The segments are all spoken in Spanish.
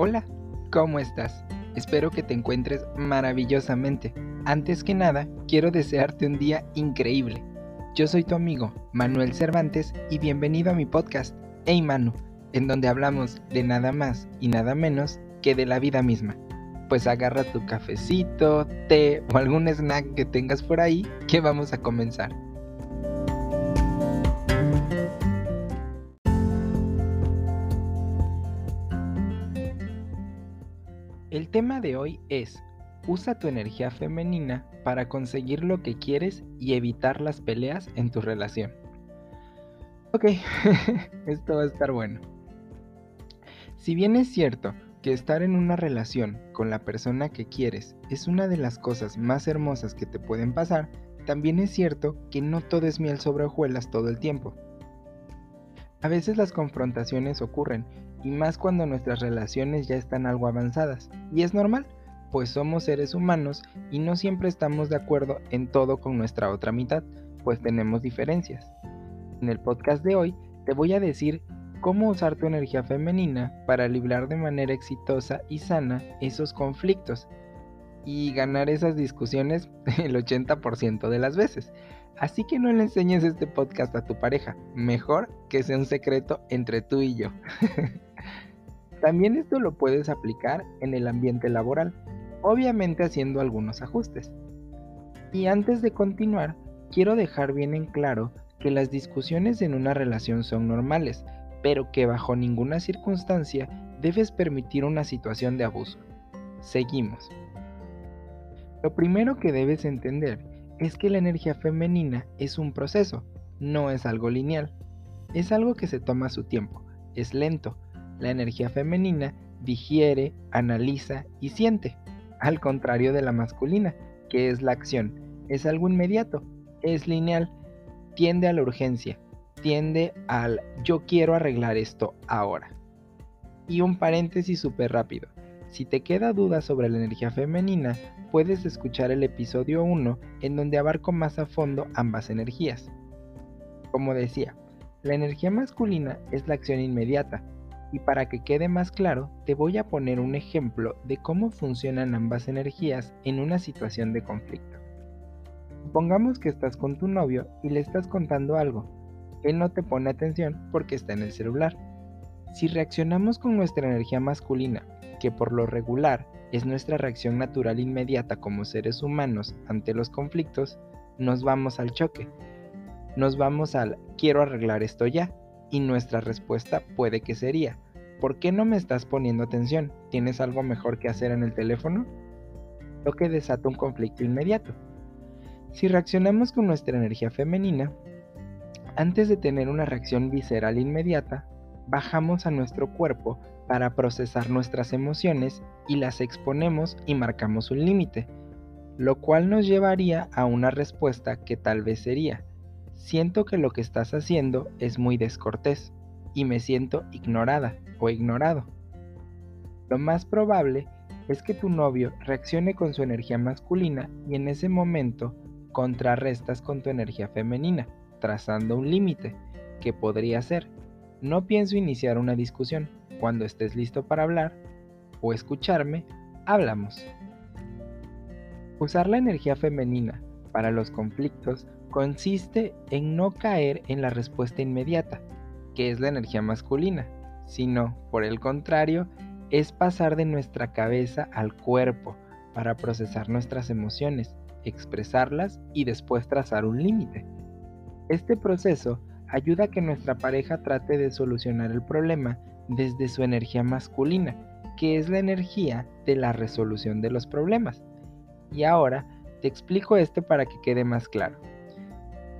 Hola, ¿cómo estás? Espero que te encuentres maravillosamente. Antes que nada, quiero desearte un día increíble. Yo soy tu amigo, Manuel Cervantes, y bienvenido a mi podcast, Hey Manu, en donde hablamos de nada más y nada menos que de la vida misma. Pues agarra tu cafecito, té o algún snack que tengas por ahí, que vamos a comenzar. El tema de hoy es, usa tu energía femenina para conseguir lo que quieres y evitar las peleas en tu relación. Ok, esto va a estar bueno. Si bien es cierto que estar en una relación con la persona que quieres es una de las cosas más hermosas que te pueden pasar, también es cierto que no todo es miel sobre hojuelas todo el tiempo. A veces las confrontaciones ocurren y más cuando nuestras relaciones ya están algo avanzadas. Y es normal, pues somos seres humanos y no siempre estamos de acuerdo en todo con nuestra otra mitad, pues tenemos diferencias. En el podcast de hoy te voy a decir cómo usar tu energía femenina para librar de manera exitosa y sana esos conflictos y ganar esas discusiones el 80% de las veces. Así que no le enseñes este podcast a tu pareja, mejor que sea un secreto entre tú y yo. También esto lo puedes aplicar en el ambiente laboral, obviamente haciendo algunos ajustes. Y antes de continuar, quiero dejar bien en claro que las discusiones en una relación son normales, pero que bajo ninguna circunstancia debes permitir una situación de abuso. Seguimos. Lo primero que debes entender es que la energía femenina es un proceso, no es algo lineal. Es algo que se toma su tiempo, es lento. La energía femenina digiere, analiza y siente, al contrario de la masculina, que es la acción. Es algo inmediato, es lineal, tiende a la urgencia, tiende al yo quiero arreglar esto ahora. Y un paréntesis súper rápido. Si te queda duda sobre la energía femenina, puedes escuchar el episodio 1 en donde abarco más a fondo ambas energías. Como decía, la energía masculina es la acción inmediata, y para que quede más claro, te voy a poner un ejemplo de cómo funcionan ambas energías en una situación de conflicto. Supongamos que estás con tu novio y le estás contando algo. Él no te pone atención porque está en el celular. Si reaccionamos con nuestra energía masculina, que por lo regular es nuestra reacción natural inmediata como seres humanos ante los conflictos, nos vamos al choque. Nos vamos al quiero arreglar esto ya. Y nuestra respuesta puede que sería, ¿por qué no me estás poniendo atención? ¿Tienes algo mejor que hacer en el teléfono? Lo que desata un conflicto inmediato. Si reaccionamos con nuestra energía femenina, antes de tener una reacción visceral inmediata, bajamos a nuestro cuerpo para procesar nuestras emociones y las exponemos y marcamos un límite, lo cual nos llevaría a una respuesta que tal vez sería, siento que lo que estás haciendo es muy descortés y me siento ignorada o ignorado. Lo más probable es que tu novio reaccione con su energía masculina y en ese momento contrarrestas con tu energía femenina, trazando un límite, que podría ser, no pienso iniciar una discusión, cuando estés listo para hablar o escucharme, hablamos. Usar la energía femenina para los conflictos consiste en no caer en la respuesta inmediata, que es la energía masculina, sino, por el contrario, es pasar de nuestra cabeza al cuerpo para procesar nuestras emociones, expresarlas y después trazar un límite. Este proceso ayuda a que nuestra pareja trate de solucionar el problema desde su energía masculina, que es la energía de la resolución de los problemas. Y ahora te explico esto para que quede más claro.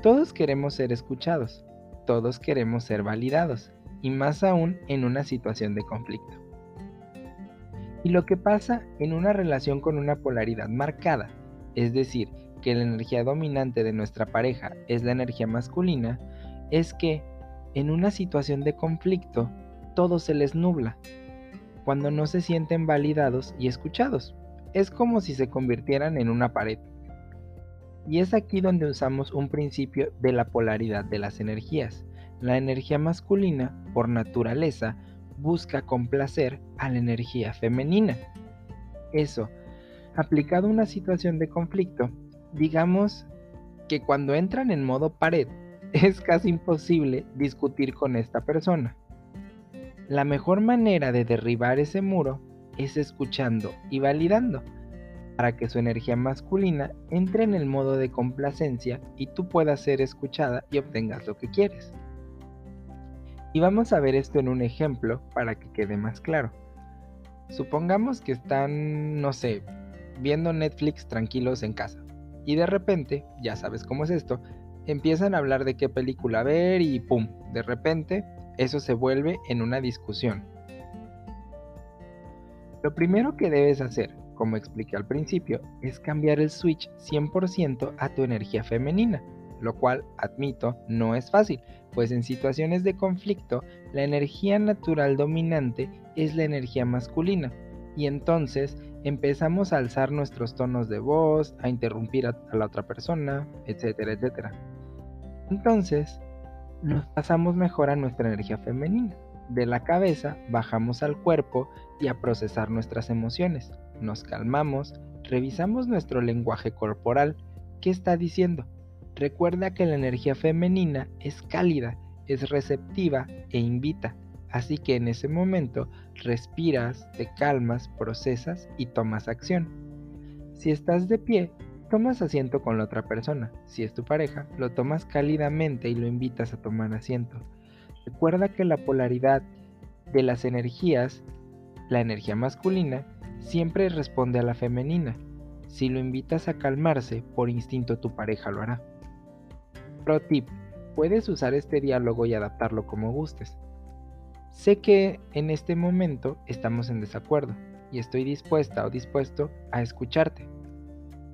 Todos queremos ser escuchados, todos queremos ser validados, y más aún en una situación de conflicto. Y lo que pasa en una relación con una polaridad marcada, es decir, que la energía dominante de nuestra pareja es la energía masculina, es que en una situación de conflicto todo se les nubla, cuando no se sienten validados y escuchados. Es como si se convirtieran en una pared. Y es aquí donde usamos un principio de la polaridad de las energías. La energía masculina, por naturaleza, busca complacer a la energía femenina. Eso, aplicado a una situación de conflicto, digamos que cuando entran en modo pared, es casi imposible discutir con esta persona. La mejor manera de derribar ese muro es escuchando y validando para que su energía masculina entre en el modo de complacencia y tú puedas ser escuchada y obtengas lo que quieres. Y vamos a ver esto en un ejemplo para que quede más claro. Supongamos que están, no sé, viendo Netflix tranquilos en casa. Y de repente, ya sabes cómo es esto, empiezan a hablar de qué película ver y ¡pum! De repente, eso se vuelve en una discusión. Lo primero que debes hacer, como expliqué al principio, es cambiar el switch 100% a tu energía femenina, lo cual, admito, no es fácil, pues en situaciones de conflicto, la energía natural dominante es la energía masculina, y entonces empezamos a alzar nuestros tonos de voz, a interrumpir a, la otra persona, etcétera, etcétera. Entonces, nos pasamos mejor a nuestra energía femenina. De la cabeza bajamos al cuerpo y a procesar nuestras emociones. Nos calmamos, revisamos nuestro lenguaje corporal. ¿Qué está diciendo? Recuerda que la energía femenina es cálida, es receptiva e invita. Así que en ese momento respiras, te calmas, procesas y tomas acción. Si estás de pie, tomas asiento con la otra persona. Si es tu pareja, lo tomas cálidamente y lo invitas a tomar asiento. Recuerda que la polaridad de las energías, la energía masculina, siempre responde a la femenina. Si lo invitas a calmarse, por instinto tu pareja lo hará. Pro tip, puedes usar este diálogo y adaptarlo como gustes. Sé que en este momento estamos en desacuerdo y estoy dispuesta o dispuesto a escucharte.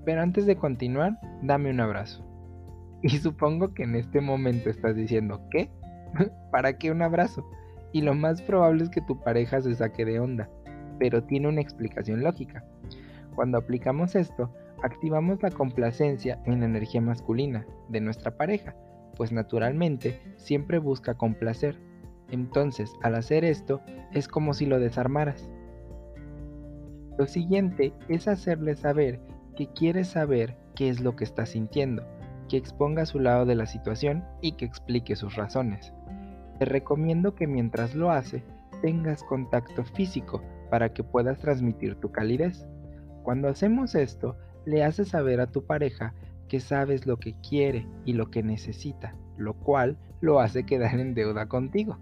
Pero antes de continuar, dame un abrazo. Y supongo que en este momento estás diciendo, ¿qué? ¿Para qué un abrazo? Y lo más probable es que tu pareja se saque de onda, pero tiene una explicación lógica. Cuando aplicamos esto, activamos la complacencia en la energía masculina de nuestra pareja, pues naturalmente siempre busca complacer entonces, al hacer esto, es como si lo desarmaras. Lo siguiente es hacerle saber que quieres saber qué es lo que está sintiendo, que exponga su lado de la situación y que explique sus razones. Te recomiendo que mientras lo hace, tengas contacto físico para que puedas transmitir tu calidez. Cuando hacemos esto, le haces saber a tu pareja que sabes lo que quiere y lo que necesita, lo cual lo hace quedar en deuda contigo.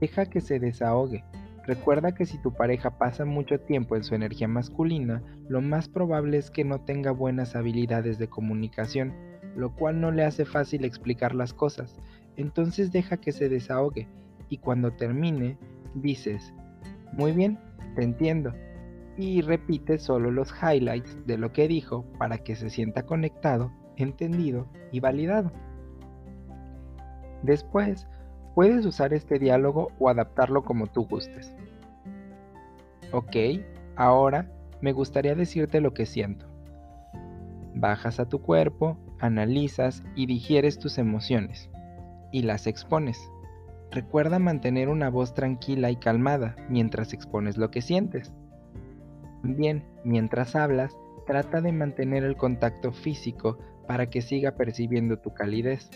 Deja que se desahogue. Recuerda que si tu pareja pasa mucho tiempo en su energía masculina, lo más probable es que no tenga buenas habilidades de comunicación, lo cual no le hace fácil explicar las cosas. Entonces deja que se desahogue y cuando termine, dices, muy bien, te entiendo. Y repite solo los highlights de lo que dijo para que se sienta conectado, entendido y validado. Después, Puedes usar este diálogo o adaptarlo como tú gustes. Ok, ahora me gustaría decirte lo que siento. Bajas a tu cuerpo, analizas y digieres tus emociones y las expones. Recuerda mantener una voz tranquila y calmada mientras expones lo que sientes. Bien, mientras hablas, trata de mantener el contacto físico para que siga percibiendo tu calidez.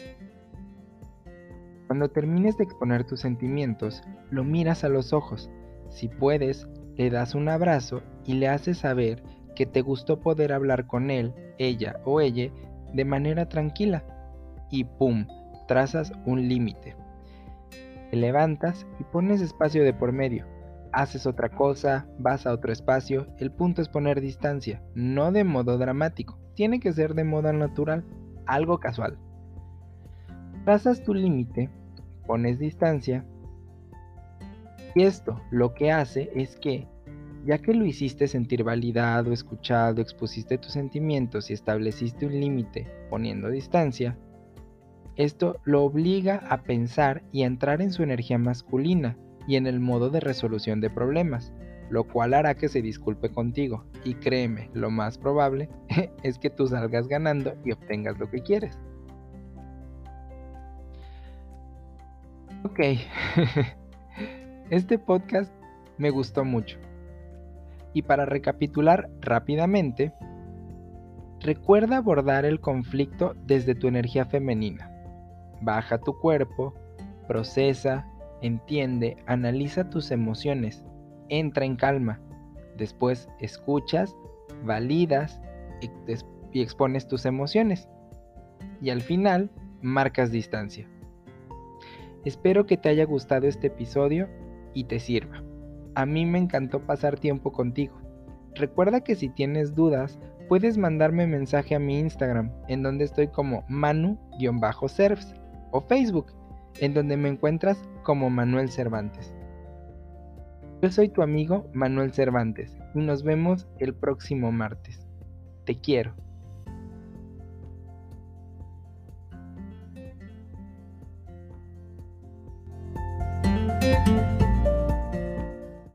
Cuando termines de exponer tus sentimientos, lo miras a los ojos. Si puedes, le das un abrazo y le haces saber que te gustó poder hablar con él, ella o ella de manera tranquila. Y ¡pum! trazas un límite. Te levantas y pones espacio de por medio. Haces otra cosa, vas a otro espacio, el punto es poner distancia, no de modo dramático, tiene que ser de modo natural, algo casual. Trazas tu límite, pones distancia y esto lo que hace es que, ya que lo hiciste sentir validado, escuchado, expusiste tus sentimientos y estableciste un límite poniendo distancia, esto lo obliga a pensar y a entrar en su energía masculina y en el modo de resolución de problemas, lo cual hará que se disculpe contigo. Y créeme, lo más probable es que tú salgas ganando y obtengas lo que quieres. Ok. este podcast me gustó mucho. Y para recapitular rápidamente, recuerda abordar el conflicto desde tu energía femenina. Baja tu cuerpo, procesa, entiende, analiza tus emociones, entra en calma. Después escuchas, validas y expones tus emociones. Y al final, marcas distancia. Espero que te haya gustado este episodio y te sirva. A mí me encantó pasar tiempo contigo. Recuerda que si tienes dudas, puedes mandarme mensaje a mi Instagram, en donde estoy como manu-serves, o Facebook, en donde me encuentras como Manuel Cervantes. Yo soy tu amigo Manuel Cervantes y nos vemos el próximo martes. Te quiero.